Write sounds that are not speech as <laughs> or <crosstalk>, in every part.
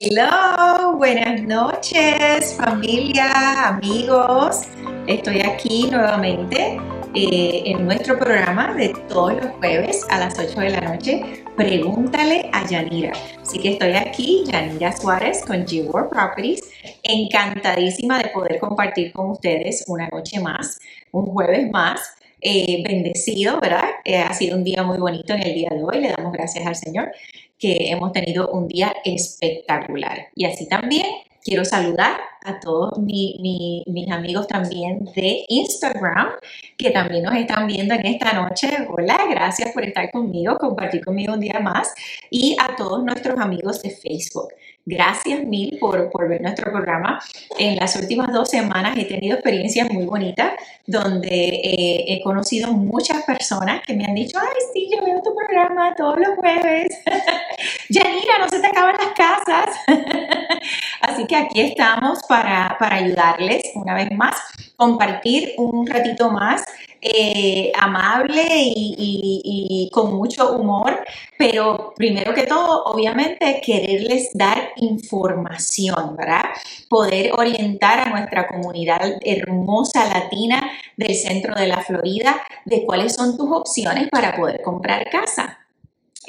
Hello, buenas noches familia, amigos. Estoy aquí nuevamente eh, en nuestro programa de todos los jueves a las 8 de la noche. Pregúntale a Yanira. Así que estoy aquí, Yanira Suárez con G-World Properties. Encantadísima de poder compartir con ustedes una noche más, un jueves más. Eh, bendecido, ¿verdad? Eh, ha sido un día muy bonito en el día de hoy. Le damos gracias al Señor que hemos tenido un día espectacular. Y así también quiero saludar a todos mis amigos también de Instagram que también nos están viendo en esta noche. Hola, gracias por estar conmigo, compartir conmigo un día más. Y a todos nuestros amigos de Facebook. Gracias mil por, por, ver nuestro programa. En las últimas dos semanas he tenido experiencias muy bonitas donde eh, he conocido muchas personas que me han dicho, ay, sí, yo veo tu programa todos los jueves. <laughs> Yanira, no se te acaban las casas. <laughs> Así que aquí estamos para, para ayudarles una vez más, compartir un ratito más eh, amable y, con mucho humor, pero primero que todo, obviamente, quererles dar información, ¿verdad? Poder orientar a nuestra comunidad hermosa latina del centro de la Florida de cuáles son tus opciones para poder comprar casa.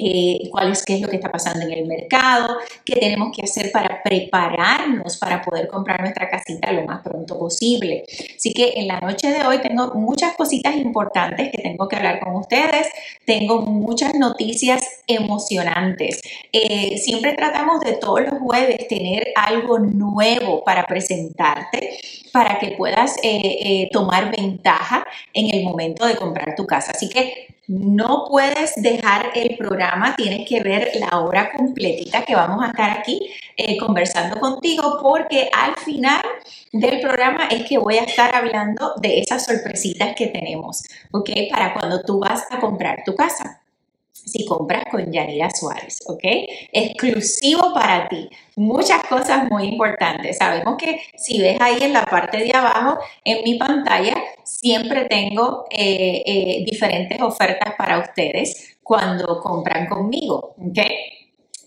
Eh, cuál es, qué es lo que está pasando en el mercado, qué tenemos que hacer para prepararnos para poder comprar nuestra casita lo más pronto posible. Así que en la noche de hoy tengo muchas cositas importantes que tengo que hablar con ustedes, tengo muchas noticias emocionantes. Eh, siempre tratamos de todos los jueves tener algo nuevo para presentarte para que puedas eh, tomar ventaja en el momento de comprar tu casa. Así que no puedes dejar el programa, tienes que ver la hora completita que vamos a estar aquí eh, conversando contigo porque al final del programa es que voy a estar hablando de esas sorpresitas que tenemos, ¿ok? Para cuando tú vas a comprar tu casa si compras con Yanira Suárez, ¿ok? Exclusivo para ti. Muchas cosas muy importantes. Sabemos que si ves ahí en la parte de abajo, en mi pantalla, siempre tengo eh, eh, diferentes ofertas para ustedes cuando compran conmigo, ¿ok?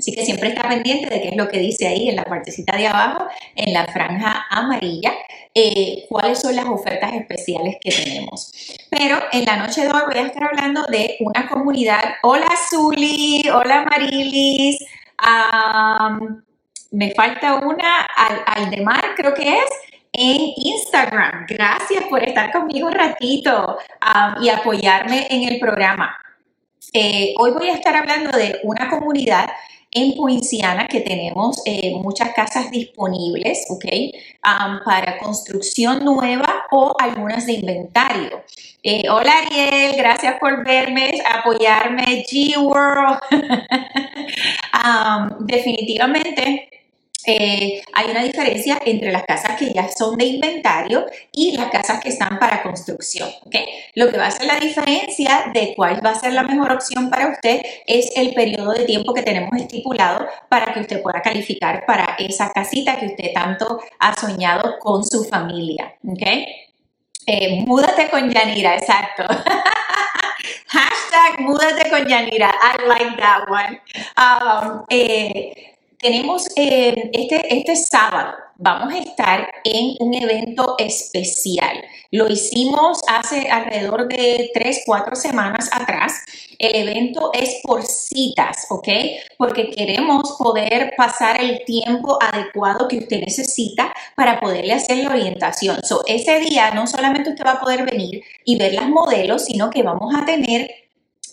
Así que siempre está pendiente de qué es lo que dice ahí en la partecita de abajo, en la franja amarilla, eh, cuáles son las ofertas especiales que tenemos. Pero en la noche de hoy voy a estar hablando de una comunidad. Hola Zuli, hola Marilis. me falta una, al, de creo que es, en Instagram. Gracias por estar conmigo un ratito y apoyarme en el programa. Eh, hoy voy a estar hablando de una comunidad en Poinciana que tenemos eh, muchas casas disponibles, ¿ok? para construcción nueva o algunas de inventario. Eh, hola Ariel, gracias por verme, apoyarme, G-World. <laughs> definitivamente eh, hay una diferencia entre las casas que ya son de inventario y las casas que están para construcción. ¿okay? Lo que va a ser la diferencia de cuál va a ser la mejor opción para usted es el periodo de tiempo que tenemos estipulado para que usted pueda calificar para esa casita que usted tanto ha soñado con su familia. ¿okay? Eh, múdate con Yanira, exacto. <laughs> Hashtag múdate con Yanira. I like that one. Um, eh, tenemos eh, este, este sábado, vamos a estar en un evento especial. Lo hicimos hace alrededor de tres, cuatro semanas atrás. El evento es por citas, ¿ok? Porque queremos poder pasar el tiempo adecuado que usted necesita para poderle hacer la orientación. So, ese día no solamente usted va a poder venir y ver las modelos, sino que vamos a tener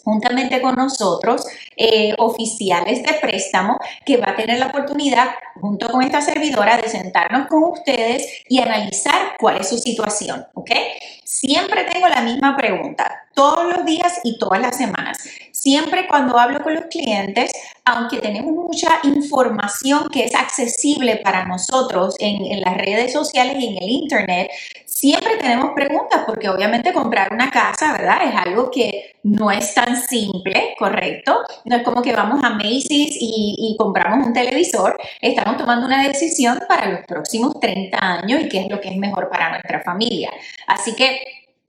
juntamente con nosotros eh, oficiales de préstamo que va a tener la oportunidad junto con esta servidora de sentarnos con ustedes y analizar cuál es su situación, ¿ok? Siempre tengo la misma pregunta, todos los días y todas las semanas. Siempre cuando hablo con los clientes, aunque tenemos mucha información que es accesible para nosotros en, en las redes sociales y en el Internet, siempre tenemos preguntas porque obviamente comprar una casa, ¿verdad? Es algo que no es tan simple, ¿correcto? No es como que vamos a Macy's y, compramos un televisor. Estamos tomando una decisión para los próximos 30 años y qué es lo que es mejor para nuestra familia. Así que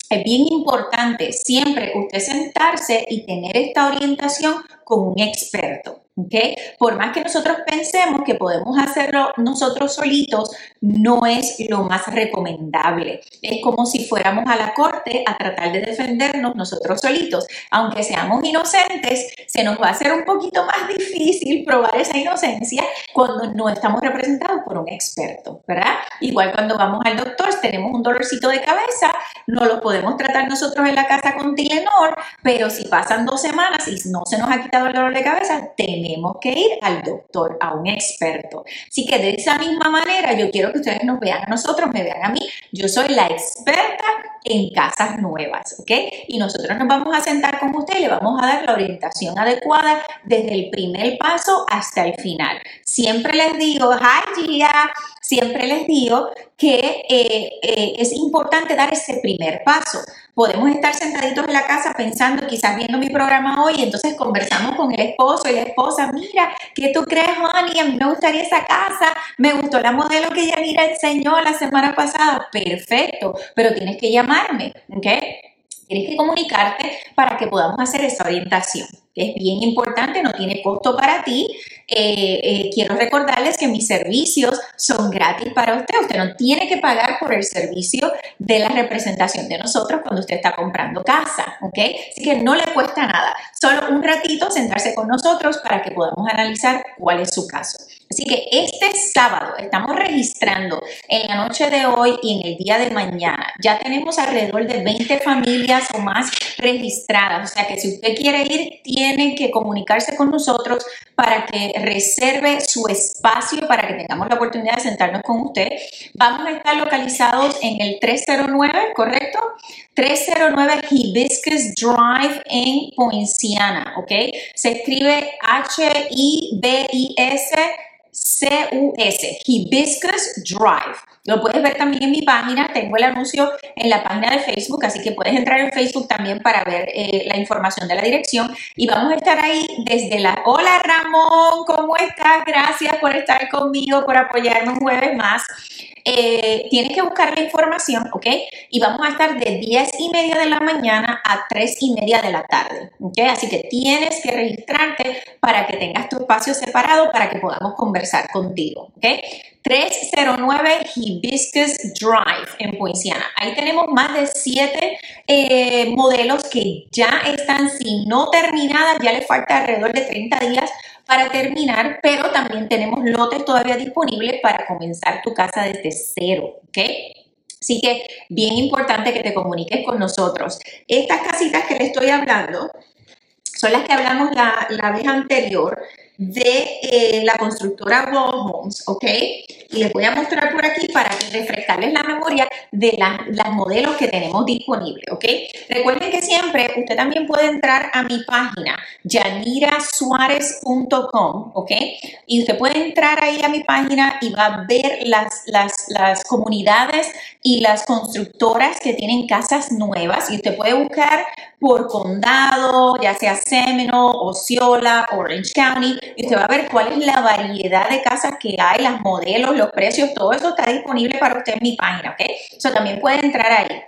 es bien importante siempre usted sentarse y tener esta orientación con un experto. ¿Okay? Por más que nosotros pensemos que podemos hacerlo nosotros solitos, no es lo más recomendable. Es como si fuéramos a la corte a tratar de defendernos nosotros solitos. Aunque seamos inocentes, se nos va a hacer un poquito más difícil probar esa inocencia cuando no estamos representados por un experto, ¿verdad? Igual cuando vamos al doctor, tenemos un dolorcito de cabeza, no lo podemos tratar nosotros en la casa con Tilenol, pero si pasan dos semanas y no se nos ha quitado el dolor de cabeza, tenemos que ir al doctor, a un experto. Así que de esa misma manera, yo quiero que ustedes nos vean a nosotros, me vean a mí. Yo soy la experta en casas nuevas, ¿ok? Y nosotros nos vamos a sentar con usted y le vamos a dar la orientación adecuada desde el primer paso hasta el final. Siempre les digo, hi Gia, siempre les digo que eh, eh, es importante dar ese primer paso. Podemos estar sentaditos en la casa pensando, quizás viendo mi programa hoy, entonces conversamos con el esposo y la esposa, mira, ¿qué tú crees, Honey? A mí me gustaría esa casa, me gustó la modelo que Yanira enseñó la semana pasada, perfecto, pero tienes que llamarme, ¿ok? Tienes que comunicarte para que podamos hacer esa orientación es bien importante, no tiene costo para ti. Eh, eh, quiero recordarles que mis servicios son gratis para usted. Usted no tiene que pagar por el servicio de la representación de nosotros cuando usted está comprando casa, ¿ok? Así que no le cuesta nada. Solo un ratito sentarse con nosotros para que podamos analizar cuál es su caso. Así que este sábado estamos registrando en la noche de hoy y en el día de mañana. Ya tenemos alrededor de 20 familias o más registradas. O sea que si usted quiere ir, tiene que comunicarse con nosotros para que reserve su espacio para que tengamos la oportunidad de sentarnos con usted. Vamos a estar localizados en el 309, ¿correcto? 309 Hibiscus Drive en Poinciana, ¿ok? Se escribe H-I-B-I-S C-U-S, Hibiscus Drive. Lo puedes ver también en mi página, tengo el anuncio en la página de Facebook, así que puedes entrar en Facebook también para ver eh, la información de la dirección. Y vamos a estar ahí desde la... Hola Ramón, ¿cómo estás? Gracias por estar conmigo, por apoyarme un jueves más. Eh, tienes que buscar la información, ¿ok? Y vamos a estar de 10 y media de la mañana a 3 y media de la tarde, ¿ok? Así que tienes que registrarte para que tengas tu espacio separado para que podamos conversar contigo, ¿ok? 309 Hibiscus Drive en Poinciana. Ahí tenemos más de 7 eh, modelos que ya están, si no terminadas, ya les falta alrededor de 30 días para terminar, pero también tenemos lotes todavía disponibles para comenzar tu casa desde cero, ¿ok? Así que bien importante que te comuniques con nosotros. Estas casitas que le estoy hablando son las que hablamos la, la vez anterior de eh, la constructora Wall Homes, ¿ok? Y les voy a mostrar por aquí para refrescarles la memoria de las modelos que tenemos disponibles, ¿ok? Recuerden que siempre usted también puede entrar a mi página, yanirasuárez.com, ¿ok? Y usted puede entrar ahí a mi página y va a ver las, las, las comunidades y las constructoras que tienen casas nuevas y usted puede buscar por condado, ya sea Seminole, Osceola, Orange County, y usted va a ver cuál es la variedad de casas que hay, los modelos, los precios, todo eso está disponible para usted en mi página, ¿ok? Eso también puede entrar ahí.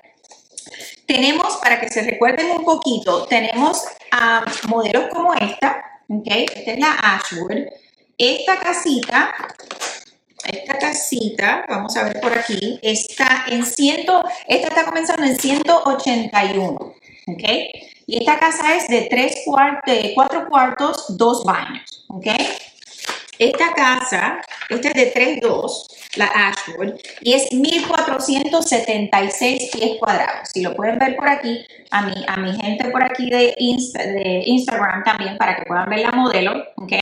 Tenemos, para que se recuerden un poquito, tenemos modelos como esta, ¿ok? Esta es la Ashwood. Esta casita esta casita, vamos a ver por aquí, está en 100, esta está comenzando en 181. ¿Ok? Y esta casa es de, tres cuartos, de cuatro cuartos, dos baños, ¿ok? Esta casa, esta es de 3.2, la Ashwood, y es 1476 pies cuadrados. Si lo pueden ver por aquí, a mi, a mi gente por aquí de, de Instagram también, para que puedan ver la modelo, ¿ok?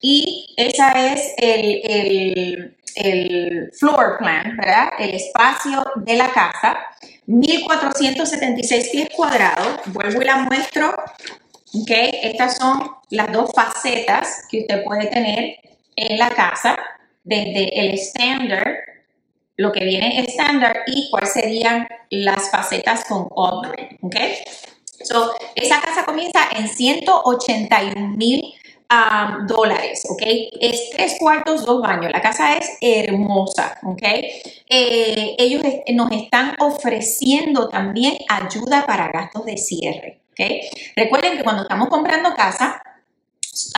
Y esa es el, el, el floor plan, ¿verdad? El espacio de la casa. 1476 pies cuadrados. Vuelvo y la muestro. ¿ok? Estas son las dos facetas que usted puede tener en la casa, desde el estándar, lo que viene estándar y cuáles serían las facetas con upgrade, ¿ok? So, esa casa comienza en 181 mil dólares, ¿ok? Es tres cuartos, dos baños. La casa es hermosa, ¿ok? Eh, ellos nos están ofreciendo también ayuda para gastos de cierre, ¿ok? Recuerden que cuando estamos comprando casa,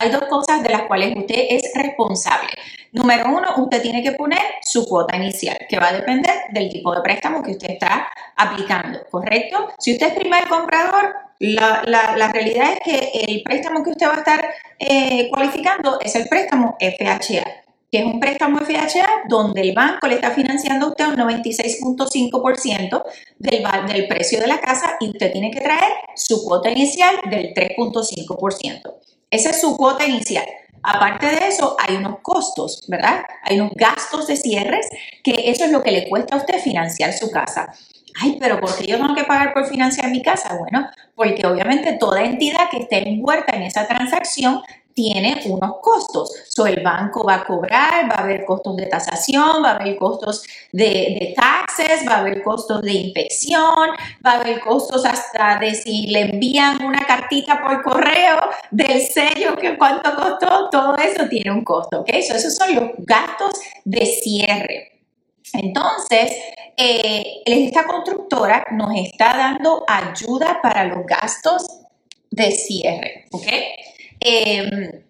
hay dos cosas de las cuales usted es responsable. Número uno, usted tiene que poner su cuota inicial, que va a depender del tipo de préstamo que usted está aplicando, ¿correcto? Si usted es primer comprador, la, realidad es que el préstamo que usted va a estar eh, cualificando es el préstamo FHA que es un préstamo FHA donde el banco le está financiando a usted un 96.5% del, del precio de la casa y usted tiene que traer su cuota inicial del 3.5%. Esa es su cuota inicial. Aparte de eso, hay unos costos, ¿verdad? Hay unos gastos de cierres que eso es lo que le cuesta a usted financiar su casa. Ay, pero ¿por qué yo tengo que pagar por financiar mi casa? Bueno, porque obviamente toda entidad que esté envuelta en esa transacción tiene unos costos. So, el banco va a cobrar, va a haber costos de tasación, va a haber costos de, taxes, va a haber costos de inspección, va a haber costos hasta de si le envían una cartita por correo del sello, que cuánto costó, todo eso tiene un costo, ¿ok? So, esos son los gastos de cierre. Entonces, eh, esta constructora nos está dando ayuda para los gastos de cierre, ¿ok? Em,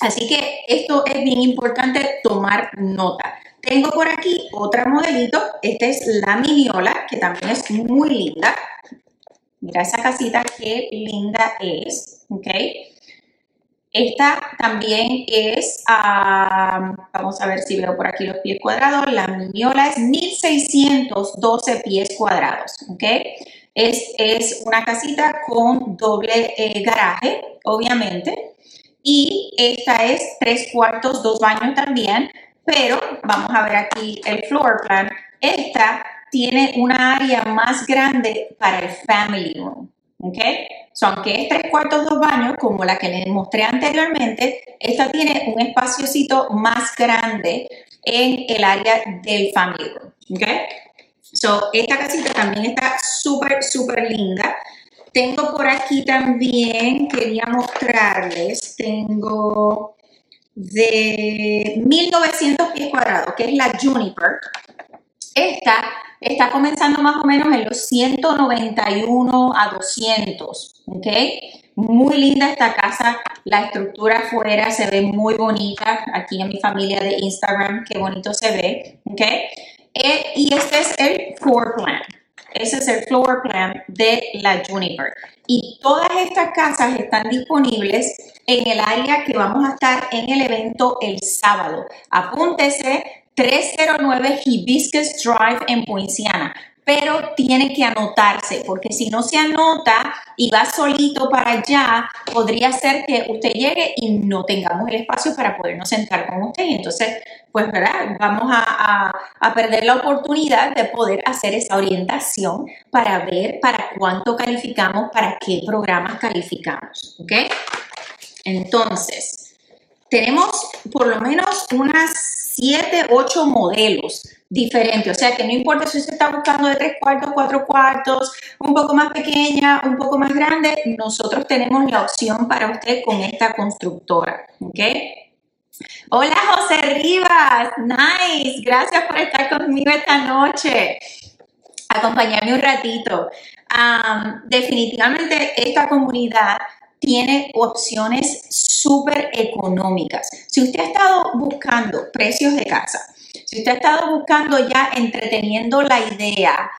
así que esto es bien importante tomar nota. Tengo por aquí otra modelito. Esta es la Miniola, que también es muy linda. Mira esa casita, qué linda es. ¿Ok? Esta también es, vamos a ver si veo por aquí los pies cuadrados. La Miniola es 1612 pies cuadrados. ¿Ok? Es, una casita con doble eh, garaje, obviamente. Y esta es tres cuartos, dos baños también. Pero vamos a ver aquí el floor plan. Esta tiene una área más grande para el family room. ¿Ok? So, aunque es tres cuartos, dos baños, como la que les mostré anteriormente, esta tiene un espaciocito más grande en el área del family room. ¿Ok? So, esta casita también está súper, súper linda. Tengo por aquí también, quería mostrarles, tengo de 1900 pies cuadrados, que es la Juniper. Esta está comenzando más o menos en los 191 a 200, ¿ok? Muy linda esta casa, la estructura afuera se ve muy bonita, aquí en mi familia de Instagram, qué bonito se ve, ¿ok? Eh, y este es el floor plan. Ese es el floor plan de la Juniper. Y todas estas casas están disponibles en el área que vamos a estar en el evento el sábado. Apúntese 309 Hibiscus Drive en Poinciana pero tiene que anotarse, porque si no se anota y va solito para allá, podría ser que usted llegue y no tengamos el espacio para podernos sentar con usted. Y entonces, pues, ¿verdad? Vamos a, a perder la oportunidad de poder hacer esa orientación para ver para cuánto calificamos, para qué programas calificamos, ¿ok? Entonces, tenemos por lo menos unas 7, 8 modelos diferente. O sea que no importa si usted está buscando de tres cuartos, cuatro cuartos, un poco más pequeña, un poco más grande, nosotros tenemos la opción para usted con esta constructora. ¿Ok? Hola José Rivas, nice, gracias por estar conmigo esta noche. Acompañarme un ratito. definitivamente esta comunidad tiene opciones súper económicas. Si usted ha estado buscando precios de casa, si usted ha estado buscando ya entreteniendo la idea,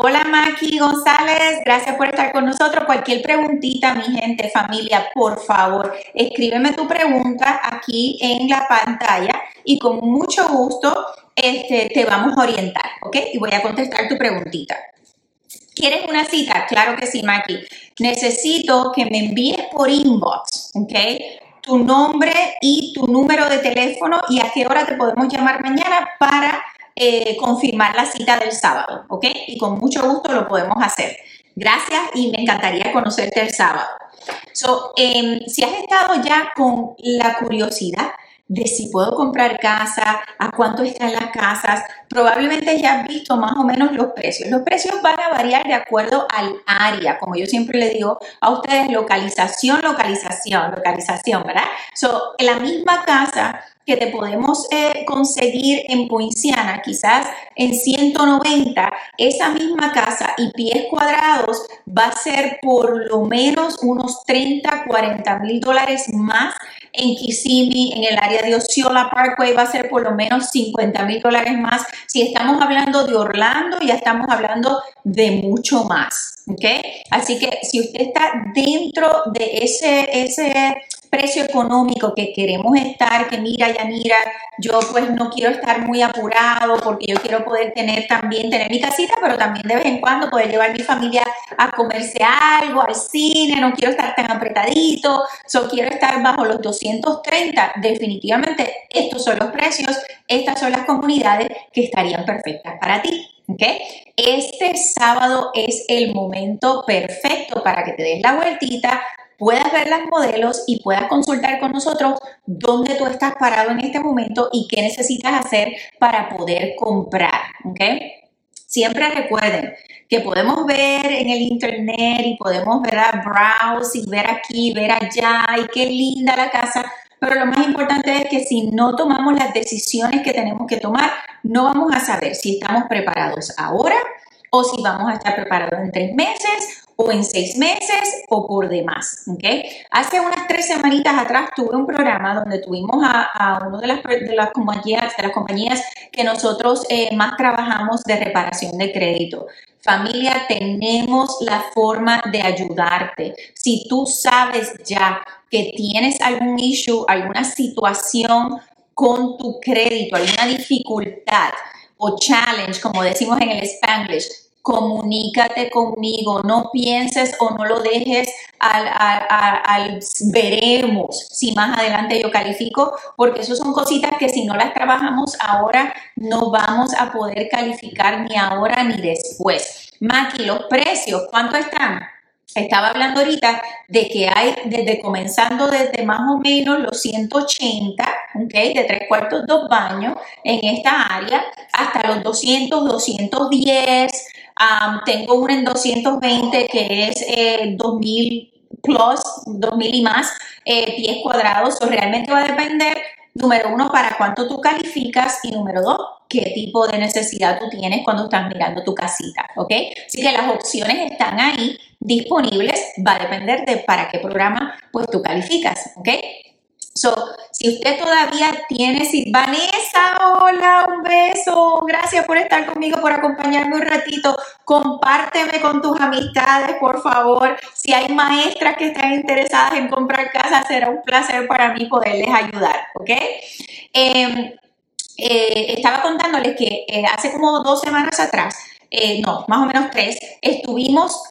hola Maki González, gracias por estar con nosotros. Cualquier preguntita, mi gente, familia, por favor, escríbeme tu pregunta aquí en la pantalla y con mucho gusto este, te vamos a orientar, ¿ok? Y voy a contestar tu preguntita. ¿Quieres una cita? Claro que sí, Maki. Necesito que me envíes por inbox, ¿ok? tu nombre y tu número de teléfono y a qué hora te podemos llamar mañana para eh, confirmar la cita del sábado, ¿ok? Y con mucho gusto lo podemos hacer. Gracias y me encantaría conocerte el sábado. So, em, si has estado ya con la curiosidad de si puedo comprar casa, a cuánto están las casas. Probablemente ya has visto más o menos los precios. Los precios van a variar de acuerdo al área, como yo siempre le digo a ustedes, localización, localización, localización, ¿verdad? So, la misma casa que te podemos eh, conseguir en Poinciana, quizás en 190, esa misma casa y pies cuadrados va a ser por lo menos unos 30, 40 mil dólares más en Kissimmee, en el área de Osceola Parkway va a ser por lo menos 50 mil dólares más. Si estamos hablando de Orlando, ya estamos hablando de mucho más. Así que si usted está dentro de ese, ese precio económico que queremos estar, que mira, Yanira, yo pues no quiero estar muy apurado porque yo quiero poder tener también, tener mi casita, pero también de vez en cuando poder llevar mi familia a comerse algo, al cine, no quiero estar tan apretadito, solo quiero estar bajo los 230. Definitivamente estos son los precios, estas son las comunidades que estarían perfectas para ti. ¿Okay? Este sábado es el momento perfecto para que te des la vueltita, puedas ver las modelos y puedas consultar con nosotros dónde tú estás parado en este momento y qué necesitas hacer para poder comprar. ¿ok? Siempre recuerden que podemos ver en el internet y podemos ver a browse y ver aquí, ver allá y qué linda la casa, pero lo más importante es que si no tomamos las decisiones que tenemos que tomar, no vamos a saber si estamos preparados ahora o si vamos a estar preparados en tres meses o en seis meses o por demás. ¿okay? Hace unas tres semanitas atrás tuve un programa donde tuvimos a, a una de las, de las, compañías, de las compañías que nosotros eh, más trabajamos de reparación de crédito. Familia, tenemos la forma de ayudarte. Si tú sabes ya que tienes algún issue, alguna situación con tu crédito, alguna dificultad o challenge, como decimos en el Spanglish, comunícate conmigo, no pienses o no lo dejes al, veremos si más adelante yo califico, porque eso son cositas que si no las trabajamos ahora no vamos a poder calificar ni ahora ni después. Maki, los precios, ¿cuánto están? Estaba hablando ahorita de que hay, desde comenzando desde más o menos los 180, ¿ok? De tres cuartos, dos baños en esta área, hasta los 200, 210, tengo una en 220 que es 2000 eh, plus, 2000 y más eh, pies cuadrados. o realmente va a depender, número uno, para cuánto tú calificas y número dos, qué tipo de necesidad tú tienes cuando estás mirando tu casita, ¿ok? Así que las opciones están ahí disponibles, va a depender de para qué programa pues tú calificas, ¿ok? So, si usted todavía tiene, si Vanessa, hola, un beso, gracias por estar conmigo, por acompañarme un ratito, compárteme con tus amistades, por favor. Si hay maestras que están interesadas en comprar casa, será un placer para mí poderles ayudar, ¿ok? Em, eh, estaba contándoles que eh, hace como dos semanas atrás, eh, no, más o menos tres, estuvimos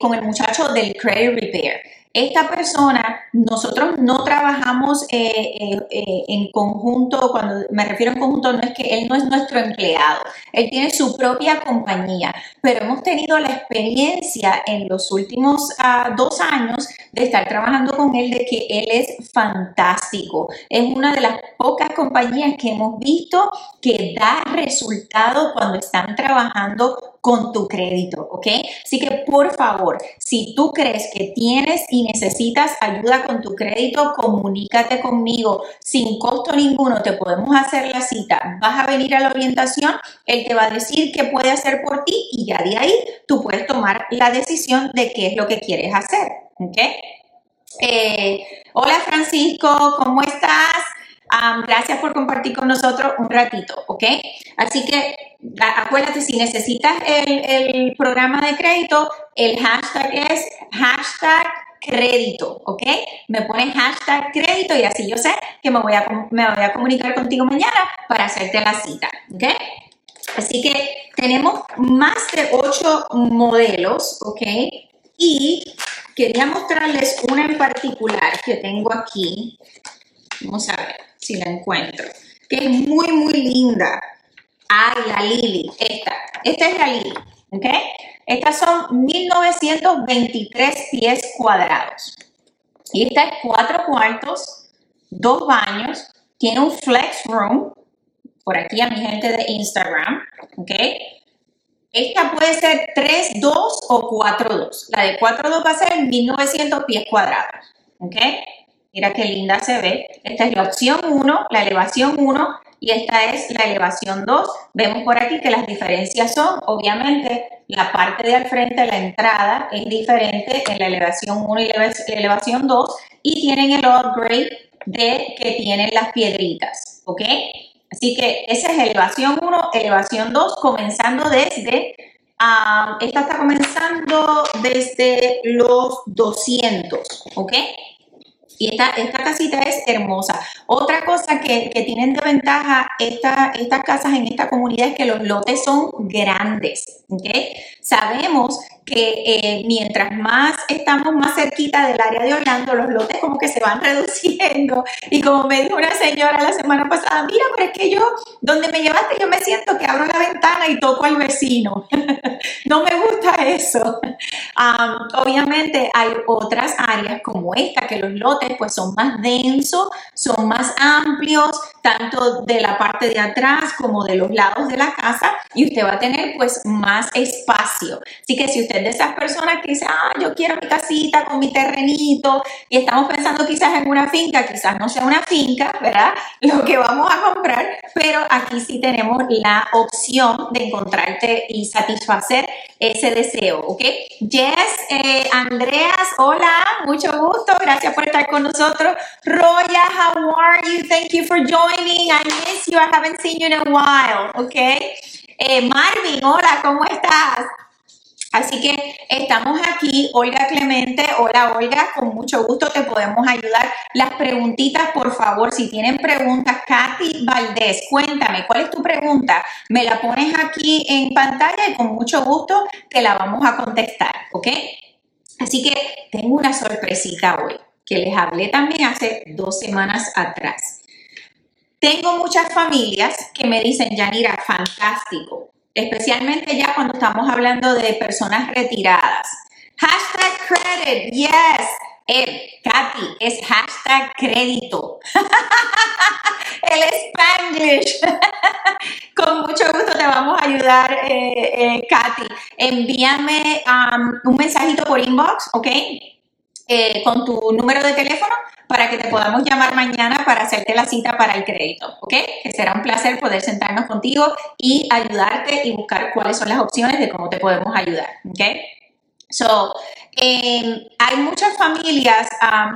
con el muchacho del Credit Repair. Esta persona, nosotros no trabajamos eh, eh, eh, en conjunto, cuando me refiero en conjunto, no es que él no es nuestro empleado, él tiene su propia compañía, pero hemos tenido la experiencia en los últimos ah, dos años de estar trabajando con él, de que él es fantástico. Es una de las pocas compañías que hemos visto que da resultado cuando están trabajando con tu crédito, ¿ok? Así que por favor, si tú crees que tienes y necesitas ayuda con tu crédito, comunícate conmigo sin costo ninguno, te podemos hacer la cita, vas a venir a la orientación, él te va a decir qué puede hacer por ti y ya de ahí tú puedes tomar la decisión de qué es lo que quieres hacer, ¿ok? Eh, hola Francisco, ¿cómo estás? Gracias por compartir con nosotros un ratito, ¿ok? Así que acuérdate, si necesitas el, programa de crédito, el hashtag es hashtag crédito, ¿ok? Me ponen hashtag crédito y así yo sé que me voy a, me voy a comunicar contigo mañana para hacerte la cita, ¿ok? Así que tenemos más de ocho modelos, ¿ok? Y quería mostrarles una en particular que tengo aquí. Vamos a ver si la encuentro. Que es muy, muy linda. Ay, la Lili, esta. Esta es la Lili, ¿ok? Estas son 1923 pies cuadrados. Y esta es cuatro cuartos, dos baños, tiene un flex room, por aquí a mi gente de Instagram, ¿ok? Esta puede ser 3, 2 o 4, 2. La de 4, 2 va a ser 1900 pies cuadrados, ¿ok? Mira qué linda se ve. Esta es la opción 1, la elevación 1 y esta es la elevación 2. Vemos por aquí que las diferencias son, obviamente, la parte de al frente, la entrada, es diferente en la elevación 1 y la elevación 2 y tienen el upgrade de que tienen las piedritas, ¿ok? Así que esa es elevación 1, elevación 2, comenzando desde, esta está comenzando desde los 200, ¿ok? Y esta, esta casita es hermosa. Otra cosa que, tienen de ventaja esta, estas casas en esta comunidad es que los lotes son grandes. ¿okay? Sabemos que eh, mientras más estamos más cerquita del área de Orlando, los lotes como que se van <laughs> reduciendo. Y como me dijo una señora la semana pasada, mira, pero es que yo, donde me llevaste, yo me siento que abro la ventana y toco al vecino. <laughs> no me gusta eso. <laughs> obviamente hay otras áreas como esta, que los lotes pues son más densos, son más amplios, tanto de la parte de atrás como de los lados de la casa y usted va a tener pues más espacio. Así que si usted es de esas personas que dice, ah, yo quiero mi casita con mi terrenito y estamos pensando quizás en una finca, quizás no sea una finca, ¿verdad? <laughs> Lo que vamos a comprar, pero aquí sí tenemos la opción de encontrarte y satisfacer ese deseo, ¿ok? Jess, eh, Andreas, hola, mucho gusto, gracias por estar con nosotros. Roya, how are you? Thank you for joining. I miss you, I haven't seen you in a while, ¿ok? Eh, Marvin, hola, ¿cómo estás? Así que estamos aquí, Olga Clemente. Hola Olga, con mucho gusto te podemos ayudar. Las preguntitas, por favor, si tienen preguntas, Katy Valdés, cuéntame, ¿cuál es tu pregunta? Me la pones aquí en pantalla y con mucho gusto te la vamos a contestar, ¿ok? Así que tengo una sorpresita hoy, que les hablé también hace dos semanas atrás. Tengo muchas familias que me dicen, Yanira, fantástico especialmente ya cuando estamos hablando de personas retiradas. Hashtag credit, yes. Eh, Katy, es hashtag crédito. <laughs> El Spanglish. <laughs> Con mucho gusto te vamos a ayudar, eh, eh, Katy. Envíame um, un mensajito por inbox, ¿ok? Eh, con tu número de teléfono para que te podamos llamar mañana para hacerte la cita para el crédito, ¿ok? Que será un placer poder sentarnos contigo y ayudarte y buscar cuáles son las opciones de cómo te podemos ayudar, ¿ok? So, em, hay muchas familias,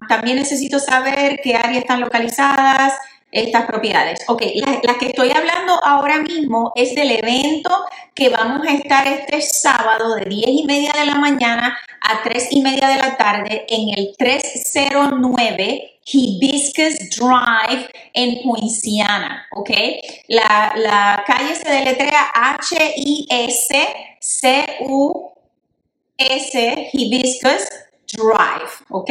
también necesito saber qué áreas están localizadas, estas propiedades. Ok, la, que estoy hablando ahora mismo es del evento que vamos a estar este sábado de 10 y media de la mañana a 3 y media de la tarde en el 309 Hibiscus Drive en Poinciana, ¿ok? La, la calle se deletrea H-I-S-C-U-S Hibiscus Drive, ¿ok?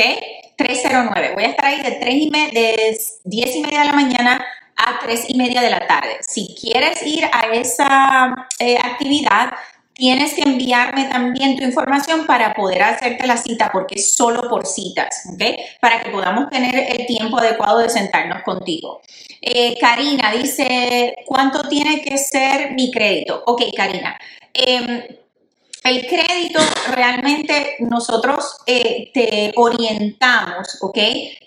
309. Voy a estar ahí de, 3 y de 10 y media de la mañana a 3 y media de la tarde. Si quieres ir a esa eh, actividad, tienes que enviarme también tu información para poder hacerte la cita, porque es solo por citas, ¿ok? Para que podamos tener el tiempo adecuado de sentarnos contigo. Eh, Karina dice, ¿cuánto tiene que ser mi crédito? Ok, Karina. Em, el crédito realmente nosotros eh, te orientamos, ¿ok?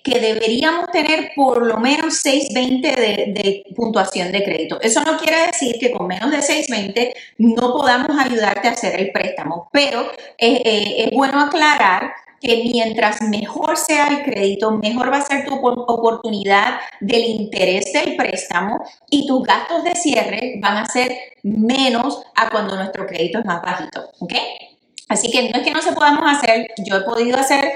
Que deberíamos tener por lo menos 620 de, de, puntuación de crédito. Eso no quiere decir que con menos de 620 no podamos ayudarte a hacer el préstamo, pero eh, eh, es bueno aclarar que mientras mejor sea el crédito, mejor va a ser tu oportunidad del interés del préstamo y tus gastos de cierre van a ser menos a cuando nuestro crédito es más bajito. ¿Ok? Así que no es que no se podamos hacer, yo he podido hacer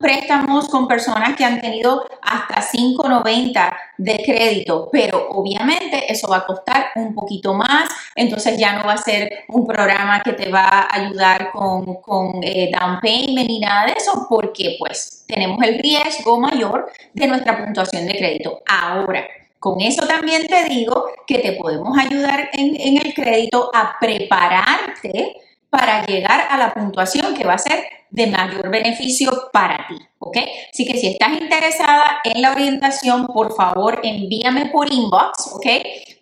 préstamos con personas que han tenido hasta 5.90 de crédito, pero obviamente eso va a costar un poquito más, entonces ya no va a ser un programa que te va a ayudar con, con eh, down payment ni nada de eso, porque pues tenemos el riesgo mayor de nuestra puntuación de crédito. Ahora, con eso también te digo que te podemos ayudar en, en el crédito a prepararte para llegar a la puntuación que va a ser de mayor beneficio para ti, ¿ok? Así que si estás interesada en la orientación, por favor envíame por inbox, ¿ok?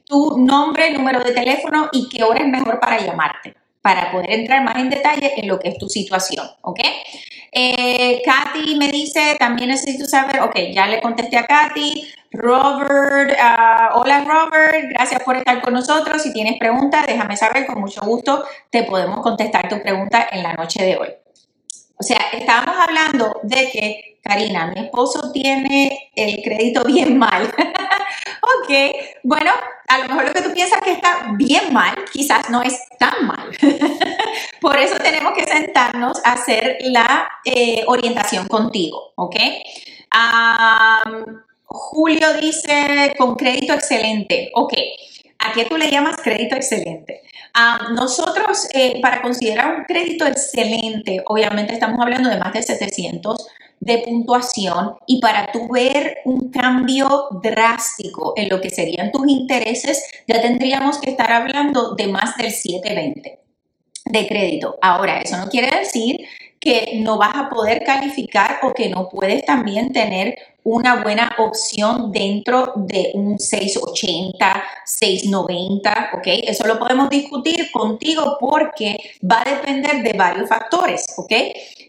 Tu nombre, número de teléfono y qué hora es mejor para llamarte para poder entrar más en detalle en lo que es tu situación, ¿ok? Eh, Katy me dice, también necesito saber, ok, ya le contesté a Katy. Robert, ah, hola Robert, gracias por estar con nosotros. Si tienes preguntas, déjame saber, con mucho gusto te podemos contestar tu pregunta en la noche de hoy. O sea, estábamos hablando de que, Karina, mi esposo tiene el crédito bien mal. <laughs> ok, bueno, a lo mejor lo que tú piensas que está bien mal, quizás no es tan mal. <laughs> Por eso tenemos que sentarnos a hacer la eh, orientación contigo, ¿ok? Julio dice, con crédito excelente, ok. ¿A qué tú le llamas crédito excelente? nosotros, eh, para considerar un crédito excelente, obviamente estamos hablando de más de 700 de puntuación y para tú ver un cambio drástico en lo que serían tus intereses, ya tendríamos que estar hablando de más del 720 de crédito. Ahora, eso no quiere decir que no vas a poder calificar o que no puedes también tener una buena opción dentro de un 680, 690, ¿ok? Eso lo podemos discutir contigo porque va a depender de varios factores, ¿ok?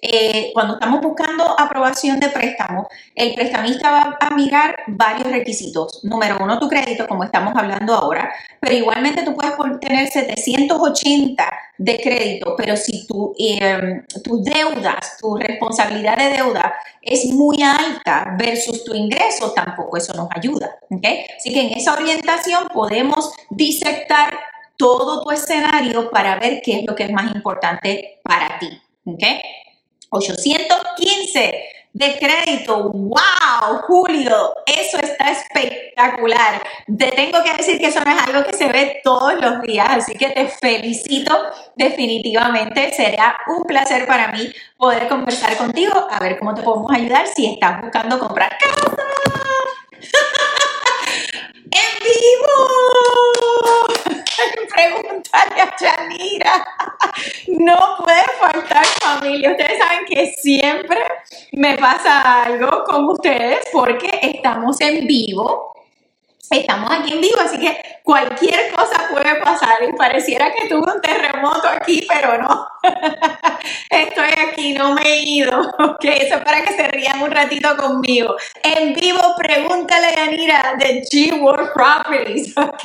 Eh, cuando estamos buscando aprobación de préstamo, el prestamista va a mirar varios requisitos. Número uno, tu crédito, como estamos hablando ahora, pero igualmente tú puedes tener 780 de crédito, pero si tu, eh, tus deudas, tu responsabilidad de deuda es muy alta versus tu ingreso, tampoco eso nos ayuda. ¿okay? Así que en esa orientación podemos disectar todo tu escenario para ver qué es lo que es más importante para ti. ¿okay? 815 de crédito. ¡Wow! Julio, eso está espectacular. Te tengo que decir que eso no es algo que se ve todos los días, así que te felicito definitivamente. Será un placer para mí poder conversar contigo, a ver cómo te podemos ayudar si estás buscando comprar casa. <laughs> ¡En vivo! <laughs> Pregúntale a Chanira. <laughs> No puede faltar familia. Ustedes saben que siempre me pasa algo con ustedes porque estamos en vivo. Estamos aquí en vivo, así que cualquier cosa puede pasar y pareciera que tuve un terremoto aquí, pero no. <laughs> Estoy aquí, no me he ido. <laughs> Ok, eso es para que se rían un ratito conmigo. En vivo, pregúntale a Anira de G-World Properties. <laughs> Ok.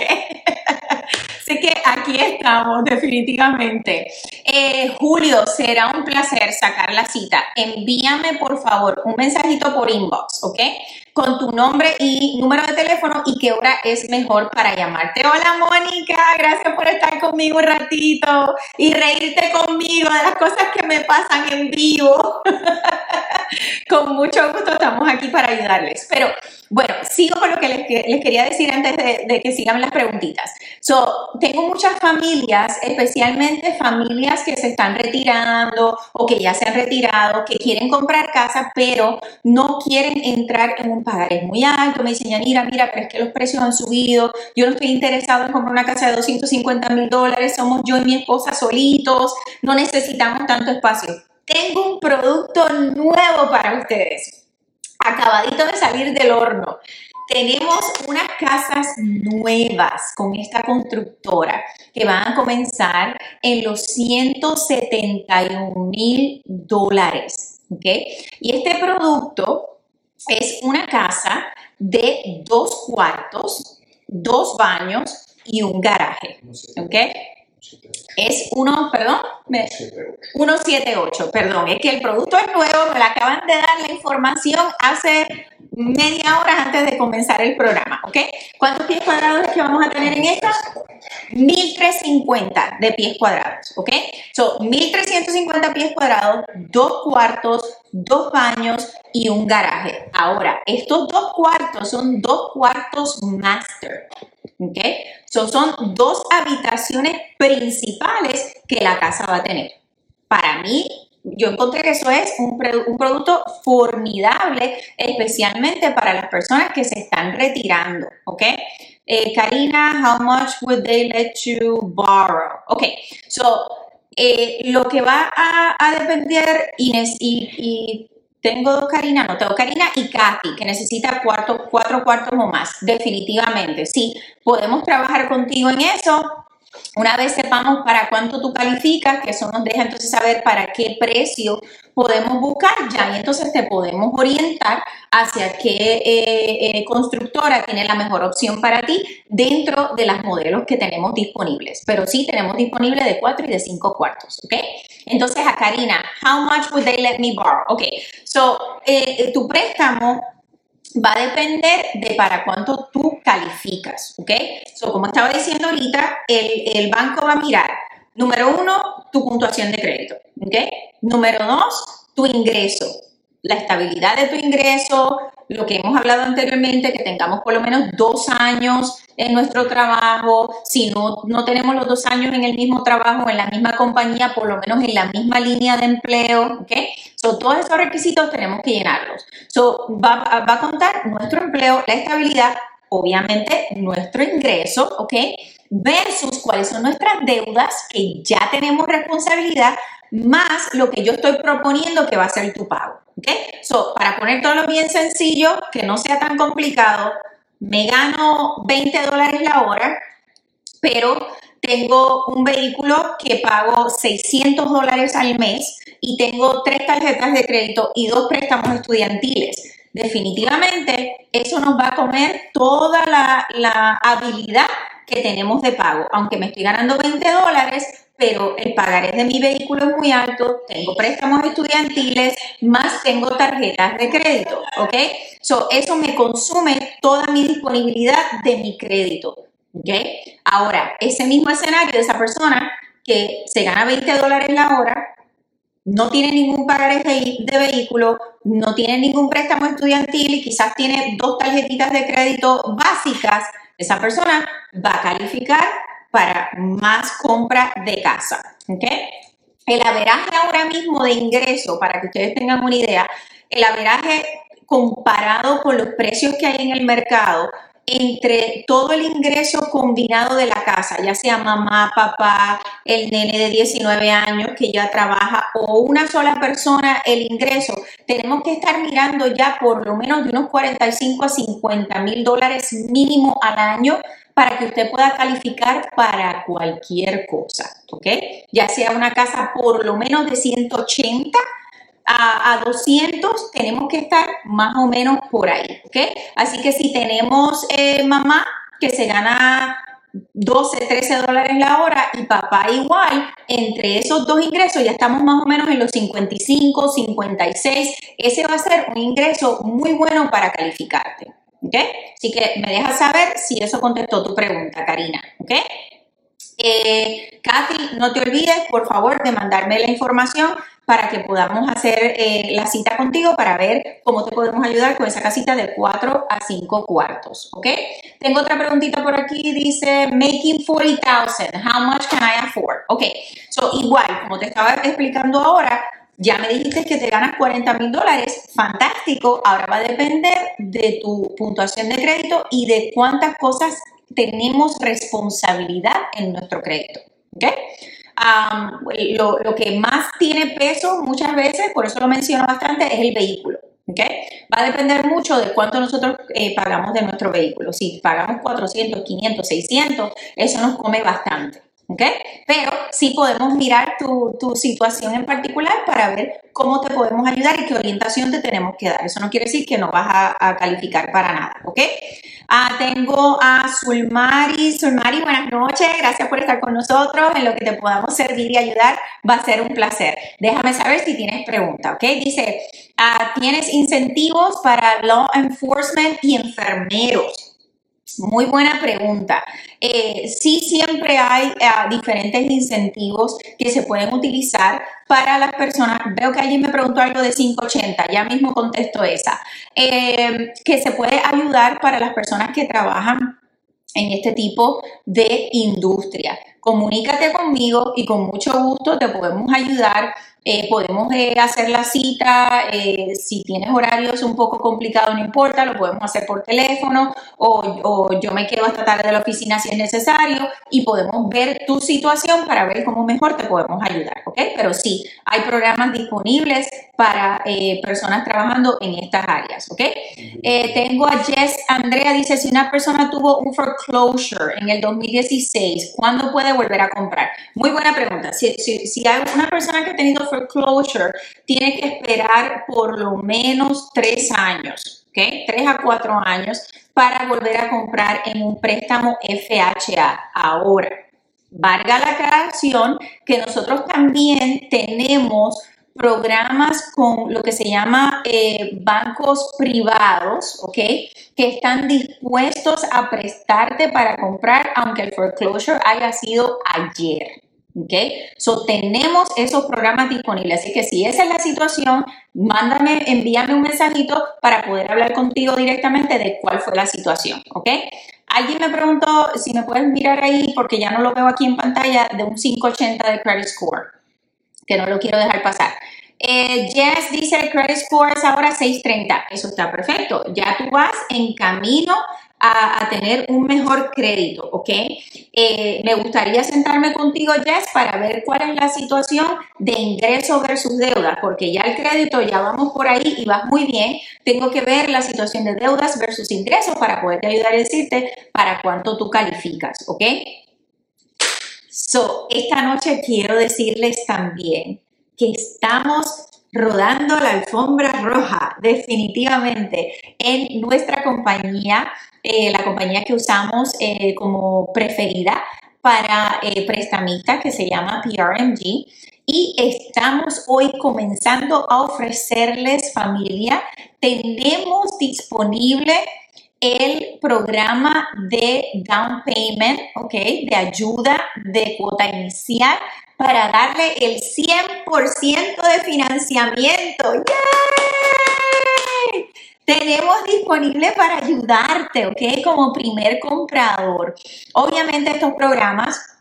Así que aquí estamos, definitivamente. Eh, Julio, será un placer sacar la cita. Envíame, por favor, un mensajito por inbox, ¿ok? Con tu nombre y número de teléfono y qué hora es mejor para llamarte. Hola, Mónica, gracias por estar conmigo un ratito y reírte conmigo de las cosas que me pasan en vivo. <laughs> con mucho gusto estamos aquí para ayudarles. Pero bueno, sigo con lo que les, quería decir antes de, que sigan las preguntitas. So, tengo muchas familias, especialmente familias que se están retirando o que ya se han retirado, que quieren comprar casa, pero no quieren entrar en un pagaré muy alto. Me dicen, mira, mira, pero es que los precios han subido. Yo no estoy interesado en comprar una casa de 250 mil dólares. Somos yo y mi esposa solitos. No necesitamos tanto espacio. Tengo un producto nuevo para ustedes acabadito de salir del horno. Tenemos unas casas nuevas con esta constructora que van a comenzar en los 171 mil dólares. ¿okay? Y este producto es una casa de dos cuartos, dos baños y un garaje. ¿okay? Es uno, perdón, 178, perdón, es que el producto es nuevo, me la acaban de dar la información hace media hora antes de comenzar el programa, ¿ok? ¿Cuántos pies cuadrados es que vamos a tener en esta? 1350 de pies cuadrados, ¿ok? Son 1350 pies cuadrados, dos cuartos, dos baños y un garaje. Ahora, estos dos cuartos son dos cuartos master, ¿ok? son dos habitaciones principales que la casa va a tener. Para mí, yo encontré que eso es un, producto formidable, especialmente para las personas que se están retirando, ¿ok? Eh, Karina, how much would they let you borrow? Ok, so, eh, lo que va a, depender, Inés, y tengo dos Karina, no, tengo Karina y Katy, que necesita cuatro cuartos o más, definitivamente. Sí, podemos trabajar contigo en eso. Una vez sepamos para cuánto tú calificas, que eso nos deja entonces saber para qué precio podemos buscar ya y entonces te podemos orientar hacia qué eh, eh, constructora tiene la mejor opción para ti dentro de los modelos que tenemos disponibles. Pero sí tenemos disponible de 4 y de 5 cuartos, ¿ok? Entonces a Karina, how much would they let me borrow? Ok, so eh, tu préstamo va a depender de para cuánto tú calificas, ¿ok? So, como estaba diciendo ahorita, el, el banco va a mirar, número uno, tu puntuación de crédito, ¿ok? Número dos, tu ingreso, la estabilidad de tu ingreso, lo que hemos hablado anteriormente, que tengamos por lo menos dos años en nuestro trabajo, si no, no tenemos los dos años en el mismo trabajo, en la misma compañía, por lo menos en la misma línea de empleo, ¿ok? So, todos esos requisitos tenemos que llenarlos. So, va, va a contar nuestro empleo, la estabilidad, obviamente nuestro ingreso, ¿ok? Versus cuáles son nuestras deudas que ya tenemos responsabilidad, más lo que yo estoy proponiendo que va a ser tu pago. ¿Ok? So, para poner todo lo bien sencillo, que no sea tan complicado, me gano 20 dólares la hora, pero tengo un vehículo que pago 600 dólares al mes y tengo tres tarjetas de crédito y dos préstamos estudiantiles. Definitivamente, eso nos va a comer toda la, la habilidad que tenemos de pago. Aunque me estoy ganando 20 dólares, pero el pagaré de mi vehículo es muy alto, tengo préstamos estudiantiles, más tengo tarjetas de crédito, ¿ok? So, eso me consume toda mi disponibilidad de mi crédito, ¿ok? Ahora, ese mismo escenario de esa persona que se gana 20 dólares la hora, no tiene ningún pagaré de vehículo, no tiene ningún préstamo estudiantil y quizás tiene dos tarjetitas de crédito básicas, esa persona va a calificar para más compra de casa. ¿ok? El averaje ahora mismo de ingreso, para que ustedes tengan una idea, el averaje comparado con los precios que hay en el mercado, entre todo el ingreso combinado de la casa, ya sea mamá, papá, el nene de 19 años que ya trabaja o una sola persona, el ingreso, tenemos que estar mirando ya por lo menos de unos 45 a 50 mil dólares mínimo al año para que usted pueda calificar para cualquier cosa, ¿ok? Ya sea una casa por lo menos de 180 a, 200, tenemos que estar más o menos por ahí, ¿ok? Así que si tenemos eh, mamá que se gana 12, 13 dólares la hora y papá igual, entre esos dos ingresos ya estamos más o menos en los 55, 56. Ese va a ser un ingreso muy bueno para calificarte. ¿Ok? Así que me dejas saber si eso contestó tu pregunta, Karina, ¿ok? Eh, Katy, no te olvides, por favor, de mandarme la información para que podamos hacer eh, la cita contigo para ver cómo te podemos ayudar con esa casita de 4 a 5 cuartos, ¿ok? Tengo otra preguntita por aquí, dice, making 40,000, how much can I afford? Ok, so igual, como te estaba explicando ahora, ya me dijiste que te ganas 40 mil dólares, fantástico. Ahora va a depender de tu puntuación de crédito y de cuántas cosas tenemos responsabilidad en nuestro crédito. lo, que más tiene peso muchas veces, por eso lo menciono bastante, es el vehículo. Va a depender mucho de cuánto nosotros eh, pagamos de nuestro vehículo. Si pagamos 400, 500, 600, eso nos come bastante. ¿Ok? Pero sí podemos mirar tu, tu, situación en particular para ver cómo te podemos ayudar y qué orientación te tenemos que dar. Eso no quiere decir que no vas a, calificar para nada, ¿ok? Ah, tengo a Sulmari. Sulmari, buenas noches. Gracias por estar con nosotros. En lo que te podamos servir y ayudar va a ser un placer. Déjame saber si tienes pregunta, ¿ok? Dice, ah, ¿tienes incentivos para law enforcement y enfermeros? Muy buena pregunta. Eh, sí, siempre hay eh, diferentes incentivos que se pueden utilizar para las personas. Veo que alguien me preguntó algo de 580, ya mismo contesto esa. Eh, que se puede ayudar para las personas que trabajan en este tipo de industria. Comunícate conmigo y con mucho gusto te podemos ayudar eh, podemos eh, hacer la cita, eh, si tienes horarios un poco complicados, no importa, lo podemos hacer por teléfono o, yo me quedo hasta tarde de la oficina si es necesario y podemos ver tu situación para ver cómo mejor te podemos ayudar, ¿ok? Pero sí, hay programas disponibles para personas trabajando en estas áreas, ¿ok? tengo a Jess Andrea, dice, si una persona tuvo un foreclosure en el 2016, ¿cuándo puede volver a comprar? Muy buena pregunta. Si, si, si hay una persona que ha tenido foreclosure tiene que esperar por lo menos tres años, ¿ok? Tres a cuatro años para volver a comprar en un préstamo FHA. Ahora, valga la aclaración que nosotros también tenemos programas con lo que se llama eh, bancos privados, ¿ok? Que están dispuestos a prestarte para comprar aunque el foreclosure haya sido ayer. ¿Ok? So, tenemos esos programas disponibles. Así que si esa es la situación, mándame, envíame un mensajito para poder hablar contigo directamente de cuál fue la situación. ¿Ok? Alguien me preguntó si me puedes mirar ahí, porque ya no lo veo aquí en pantalla, de un 580 de credit score, que no lo quiero dejar pasar. Eh, Jess dice el credit score es ahora 630. Eso está perfecto. Ya tú vas en camino a, tener un mejor crédito, ¿ok? Eh, me gustaría sentarme contigo, Jess, para ver cuál es la situación de ingreso versus deuda, porque ya el crédito, ya vamos por ahí y vas muy bien. Tengo que ver la situación de deudas versus ingresos para poderte ayudar a decirte para cuánto tú calificas, ¿ok? So, esta noche quiero decirles también que estamos rodando la alfombra roja, definitivamente, en nuestra compañía eh, la compañía que usamos eh, como preferida para eh, prestamistas que se llama PRMG. Y estamos hoy comenzando a ofrecerles familia. Tenemos disponible el programa de down payment, ¿ok? De ayuda de cuota inicial para darle el 100% de financiamiento. ¡Yay! tenemos disponible para ayudarte, ¿ok? Como primer comprador. Obviamente estos programas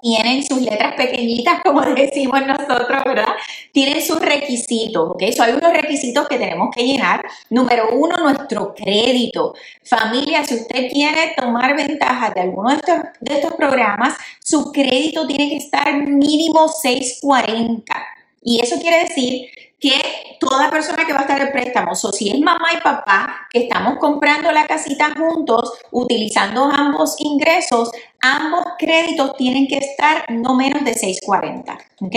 tienen sus letras pequeñitas, <laughs> como decimos nosotros, ¿verdad? Tienen sus requisitos, ¿ok? So, hay unos requisitos que tenemos que llenar. Número uno, nuestro crédito. Familia, si usted quiere tomar ventaja de alguno de estos, de estos programas, su crédito tiene que estar mínimo 640. Y eso quiere decir que toda persona que va a estar en préstamo, o si es mamá y papá que estamos comprando la casita juntos, utilizando ambos ingresos, ambos créditos tienen que estar no menos de 640. ¿ok?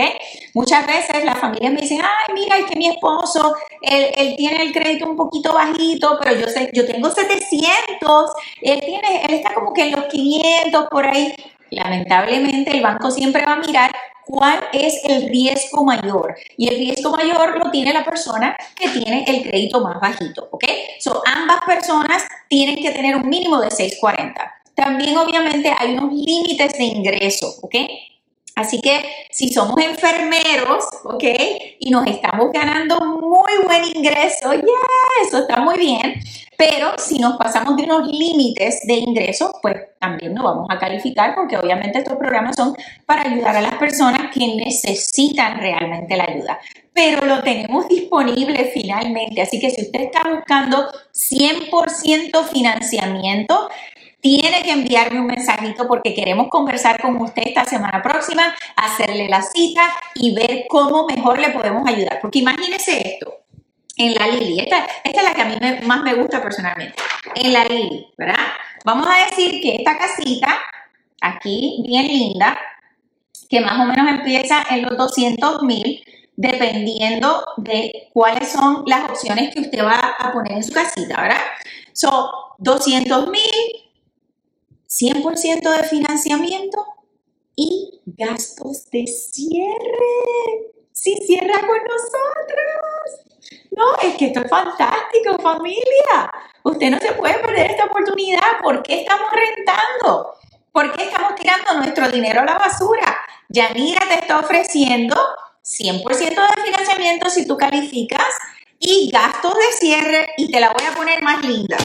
Muchas veces las familias me dicen, ay, mira, es que mi esposo, él, tiene el crédito un poquito bajito, pero yo sé, yo tengo 700, él tiene, él está como que en los 500 por ahí. Lamentablemente el banco siempre va a mirar cuál es el riesgo mayor. Y el riesgo mayor lo tiene la persona que tiene el crédito más bajito, ¿ok? So, ambas personas tienen que tener un mínimo de 640. También obviamente hay unos límites de ingreso, ¿ok? Así que si somos enfermeros, ¿ok? Y nos estamos ganando muy buen ingreso, ya, eso está muy bien. Pero si nos pasamos de unos límites de ingreso, pues también no vamos a calificar porque obviamente estos programas son para ayudar a las personas que necesitan realmente la ayuda. Pero lo tenemos disponible finalmente. Así que si usted está buscando 100% financiamiento, tiene que enviarme un mensajito porque queremos conversar con usted esta semana próxima, hacerle la cita y ver cómo mejor le podemos ayudar. Porque imagínese esto, en la Lili, esta, es la que a mí más me gusta personalmente, en la Lili, ¿verdad? Vamos a decir que esta casita, aquí bien linda, que más o menos empieza en los 200 mil, dependiendo de cuáles son las opciones que usted va a poner en su casita, ¿verdad? Son 200 mil, 100% de financiamiento y gastos de cierre. Si cierra con nosotros. No, es que esto es fantástico, familia. Usted no se puede perder esta oportunidad. ¿Por qué estamos rentando? ¿Por qué estamos tirando nuestro dinero a la basura? Yanira te está ofreciendo 100% de financiamiento si tú calificas y gastos de cierre y te la voy a poner más linda.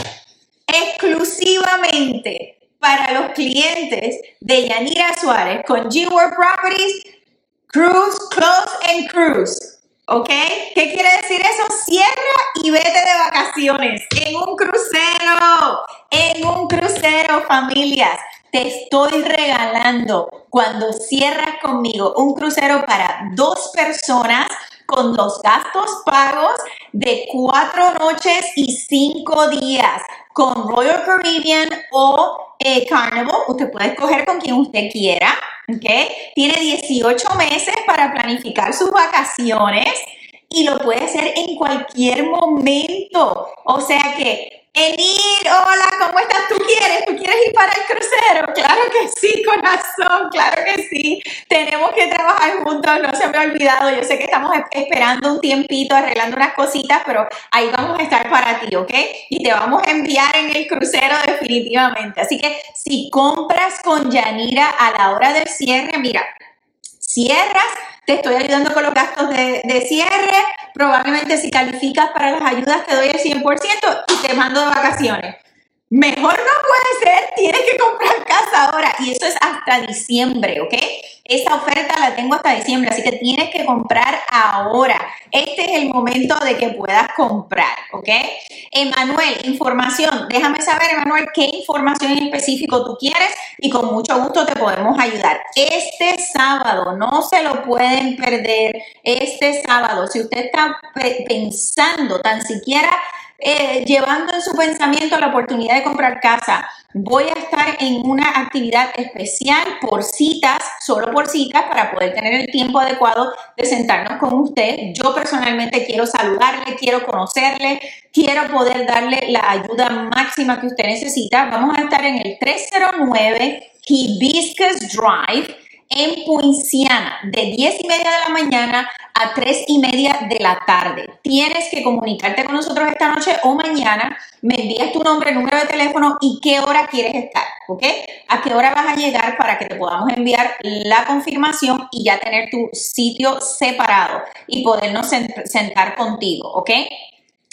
Exclusivamente para los clientes de Yanira Suárez con G-World Properties Cruise, close and cruise. ¿Ok? ¿Qué quiere decir eso? Cierra y vete de vacaciones en un crucero, en un crucero, familias. Te estoy regalando cuando cierras conmigo un crucero para dos personas con los gastos pagos de cuatro noches y cinco días con Royal Caribbean o eh, Carnival. Usted puede escoger con quien usted quiera. ¿ok? Tiene 18 meses para planificar sus vacaciones y lo puede hacer en cualquier momento. O sea que Enir, hola, ¿cómo estás? ¿Tú quieres? ¿Tú quieres ir para el crucero? Claro que sí, corazón, claro que sí. Tenemos que trabajar juntos, no se me ha olvidado. Yo sé que estamos esperando un tiempito, arreglando unas cositas, pero ahí vamos a estar para ti, ¿ok? Y te vamos a enviar en el crucero definitivamente. Así que si compras con Yanira a la hora del cierre, mira, cierras, te estoy ayudando con los gastos de, cierre, probablemente si calificas para las ayudas te doy el 100% y te mando de vacaciones. Mejor no puede ser, tienes que comprar casa y eso es hasta diciembre, ¿ok? Esa oferta la tengo hasta diciembre, así que tienes que comprar ahora. Este es el momento de que puedas comprar, ¿ok? Emanuel, información. Déjame saber, Emanuel, qué información en específico tú quieres y con mucho gusto te podemos ayudar. Este sábado, no se lo pueden perder. Este sábado, si usted está pensando tan siquiera eh, llevando en su pensamiento la oportunidad de comprar casa, voy a estar en una actividad especial por citas, solo por citas, para poder tener el tiempo adecuado de sentarnos con usted. Yo personalmente quiero saludarle, quiero conocerle, quiero poder darle la ayuda máxima que usted necesita. Vamos a estar en el 309 Hibiscus Drive en Poinciana de 10 y media de la mañana a 3 y media de la tarde. Tienes que comunicarte con nosotros esta noche o mañana. Me envías tu nombre, número de teléfono y qué hora quieres estar, ¿ok? A qué hora vas a llegar para que te podamos enviar la confirmación y ya tener tu sitio separado y podernos sentar contigo, ¿ok?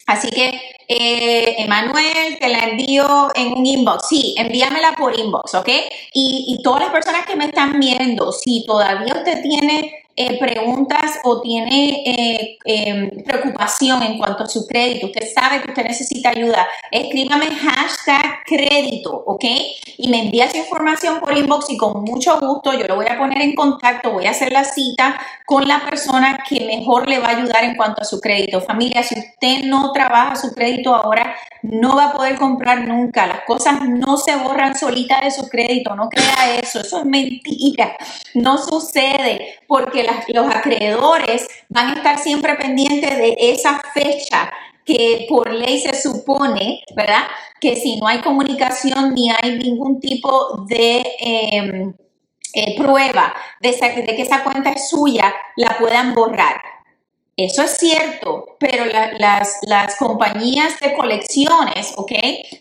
Así que, eh, Emanuel, te la envío en un inbox. Sí, envíamela por inbox, ¿ok? Y, y todas las personas que me están viendo, si todavía usted tiene eh, preguntas o tiene eh, em, preocupación en cuanto a su crédito, usted sabe que usted necesita ayuda, escríbame hashtag crédito, ¿ok? Y me envía esa información por inbox y con mucho gusto yo lo voy a poner en contacto, voy a hacer la cita con la persona que mejor le va a ayudar en cuanto a su crédito. Familia, si usted no trabaja su crédito ahora, no va a poder comprar nunca. Las cosas no se borran solitas de su crédito, no crea eso, eso es mentira. No sucede porque los acreedores van a estar siempre pendientes de esa fecha que por ley se supone, ¿verdad? Que si no hay comunicación ni hay ningún tipo de... Em, eh, prueba de, de que esa cuenta es suya, la puedan borrar. Eso es cierto, pero las, las, compañías de colecciones, ¿ok?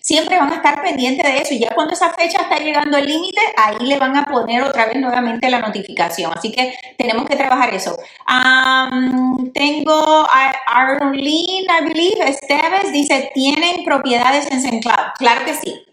Siempre van a estar pendientes de eso y ya cuando esa fecha está llegando al límite, ahí le van a poner otra vez nuevamente la notificación. Así que tenemos que trabajar eso. tengo a Arlene, I believe, Esteves, dice, ¿tienen propiedades en St. Claro que sí.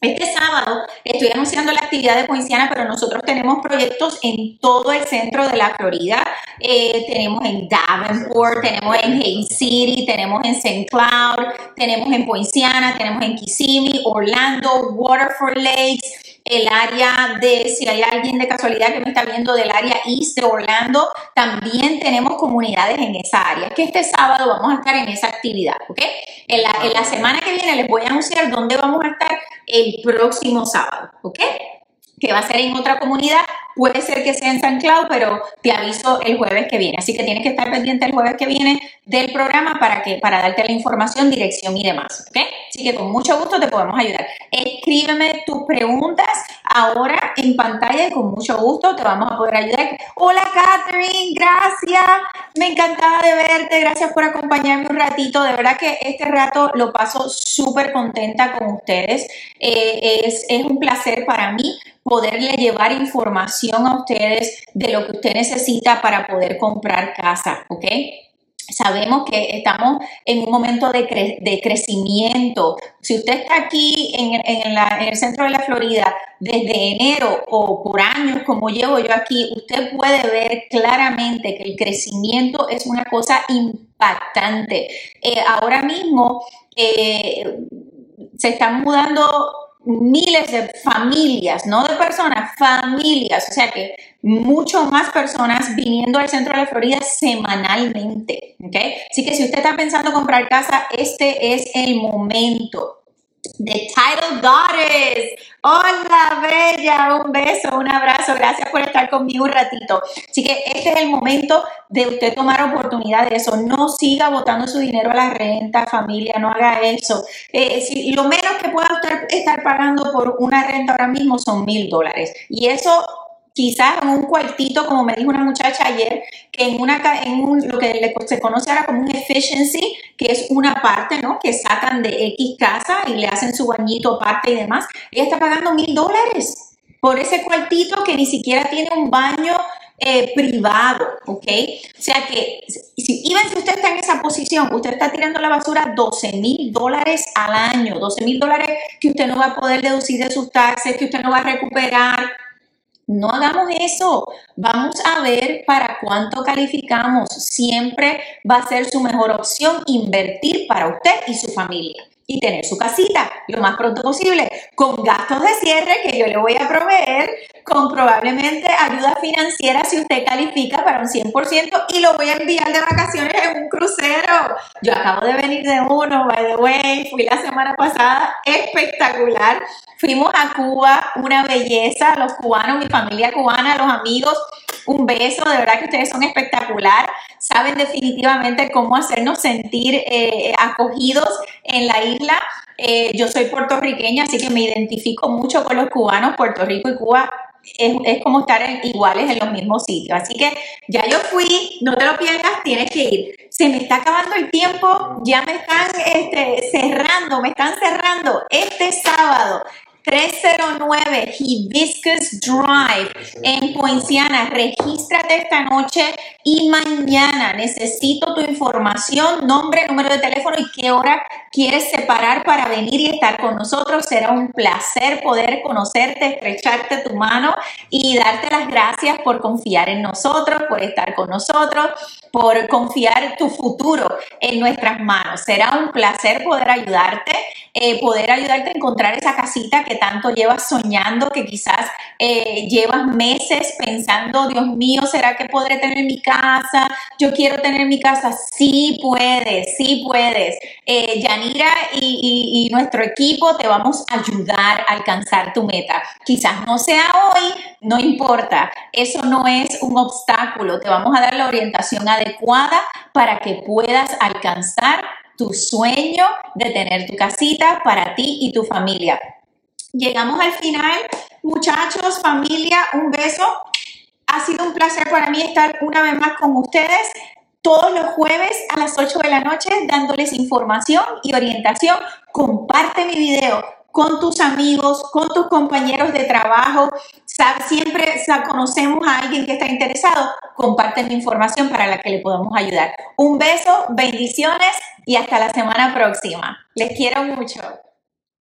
Este sábado estoy anunciando la actividad de Poinciana, pero nosotros tenemos proyectos en todo el centro de la Florida. Eh, tenemos en Davenport, tenemos en Haines City, tenemos en St. Cloud, tenemos en Poinciana, tenemos en Kissimmee, Orlando, Waterford Lakes el área de, si hay alguien de casualidad que me está viendo del área East de Orlando, también tenemos comunidades en esa área, que este sábado vamos a estar en esa actividad, ¿ok? En la, en la semana que viene les voy a anunciar dónde vamos a estar el próximo sábado, ¿ok? Que va a ser en otra comunidad Puede ser que sea en San Cloud, pero te aviso el jueves que viene. Así que tienes que estar pendiente el jueves que viene del programa para, que, para darte la información, dirección y demás. ¿ok? Así que con mucho gusto te podemos ayudar. Escríbeme tus preguntas ahora en pantalla y con mucho gusto te vamos a poder ayudar. Hola Catherine, gracias. Me encantaba de verte. Gracias por acompañarme un ratito. De verdad que este rato lo paso súper contenta con ustedes. Eh, es un placer para mí poderle llevar información a ustedes de lo que usted necesita para poder comprar casa, ¿ok? Sabemos que estamos en un momento de, crecimiento. Si usted está aquí en, el centro de la Florida desde enero o por años como llevo yo aquí, usted puede ver claramente que el crecimiento es una cosa impactante. Eh, ahora mismo eh, se están mudando miles de familias, no de personas, familias, o sea que mucho más personas viniendo al centro de Florida semanalmente, ¿ok? Así que si usted está pensando comprar casa, este es el momento. The Title Daughters. Hola, Bella. Un beso, un abrazo. Gracias por estar conmigo un ratito. Así que este es el momento de usted tomar oportunidad de eso. No siga botando su dinero a la renta, familia. No haga eso. Eh, lo menos que pueda usted estar pagando por una renta ahora mismo son mil dólares. Y eso quizás un cuartito, como me dijo una muchacha ayer, que en, una, lo que se conoce ahora como un efficiency, que es una parte, ¿no? Que sacan de X casa y le hacen su bañito aparte y demás. Ella está pagando mil dólares por ese cuartito que ni siquiera tiene un baño eh, privado, ¿ok? O sea que, si, si usted está en esa posición, usted está tirando la basura 12 mil dólares al año, 12 mil dólares que usted no va a poder deducir de sus taxes, que usted no va a recuperar, no hagamos eso. Vamos a ver para cuánto calificamos. Siempre va a ser su mejor opción invertir para usted y su familia y tener su casita lo más pronto posible, con gastos de cierre que yo le voy a proveer, con probablemente ayuda financiera si usted califica para un 100% y lo voy a enviar de vacaciones en un crucero. Yo acabo de venir de uno, by the way, fui la semana pasada, espectacular. Fuimos a Cuba, una belleza, los cubanos, mi familia cubana, los amigos, un beso, de verdad que ustedes son espectacular, saben definitivamente cómo hacernos sentir eh, acogidos en la isla. Eh, yo soy puertorriqueña, así que me identifico mucho con los cubanos, Puerto Rico y Cuba. Es, como estar iguales en los mismos sitios. Así que ya yo fui, no te lo pierdas, tienes que ir. Se me está acabando el tiempo, ya me están este, cerrando, me están cerrando. Este sábado 309 Hibiscus Drive en Poinciana. Regístrate esta noche y mañana. Necesito tu información, nombre, número de teléfono y qué hora quieres separar para venir y estar con nosotros. Será un placer poder conocerte, estrecharte tu mano y darte las gracias por confiar en nosotros, por estar con nosotros, por confiar tu futuro en nuestras manos. Será un placer poder ayudarte, eh, poder ayudarte a encontrar esa casita que tanto llevas soñando, que quizás eh, llevas meses pensando, Dios mío, ¿será que podré tener mi casa? Yo quiero tener mi casa. Sí puedes, sí puedes. Eh, Yanira y, y nuestro equipo te vamos a ayudar a alcanzar tu meta. Quizás no sea hoy, no importa. Eso no es un obstáculo. Te vamos a dar la orientación adecuada para que puedas alcanzar tu sueño de tener tu casita para ti y tu familia. Llegamos al final. Muchachos, familia, un beso. Ha sido un placer para mí estar una vez más con ustedes todos los jueves a las 8 de la noche dándoles información y orientación. Comparte mi video con tus amigos, con tus compañeros de trabajo. Siempre conocemos a alguien que está interesado. Comparte mi información para la que le podamos ayudar. Un beso, bendiciones y hasta la semana próxima. Les quiero mucho.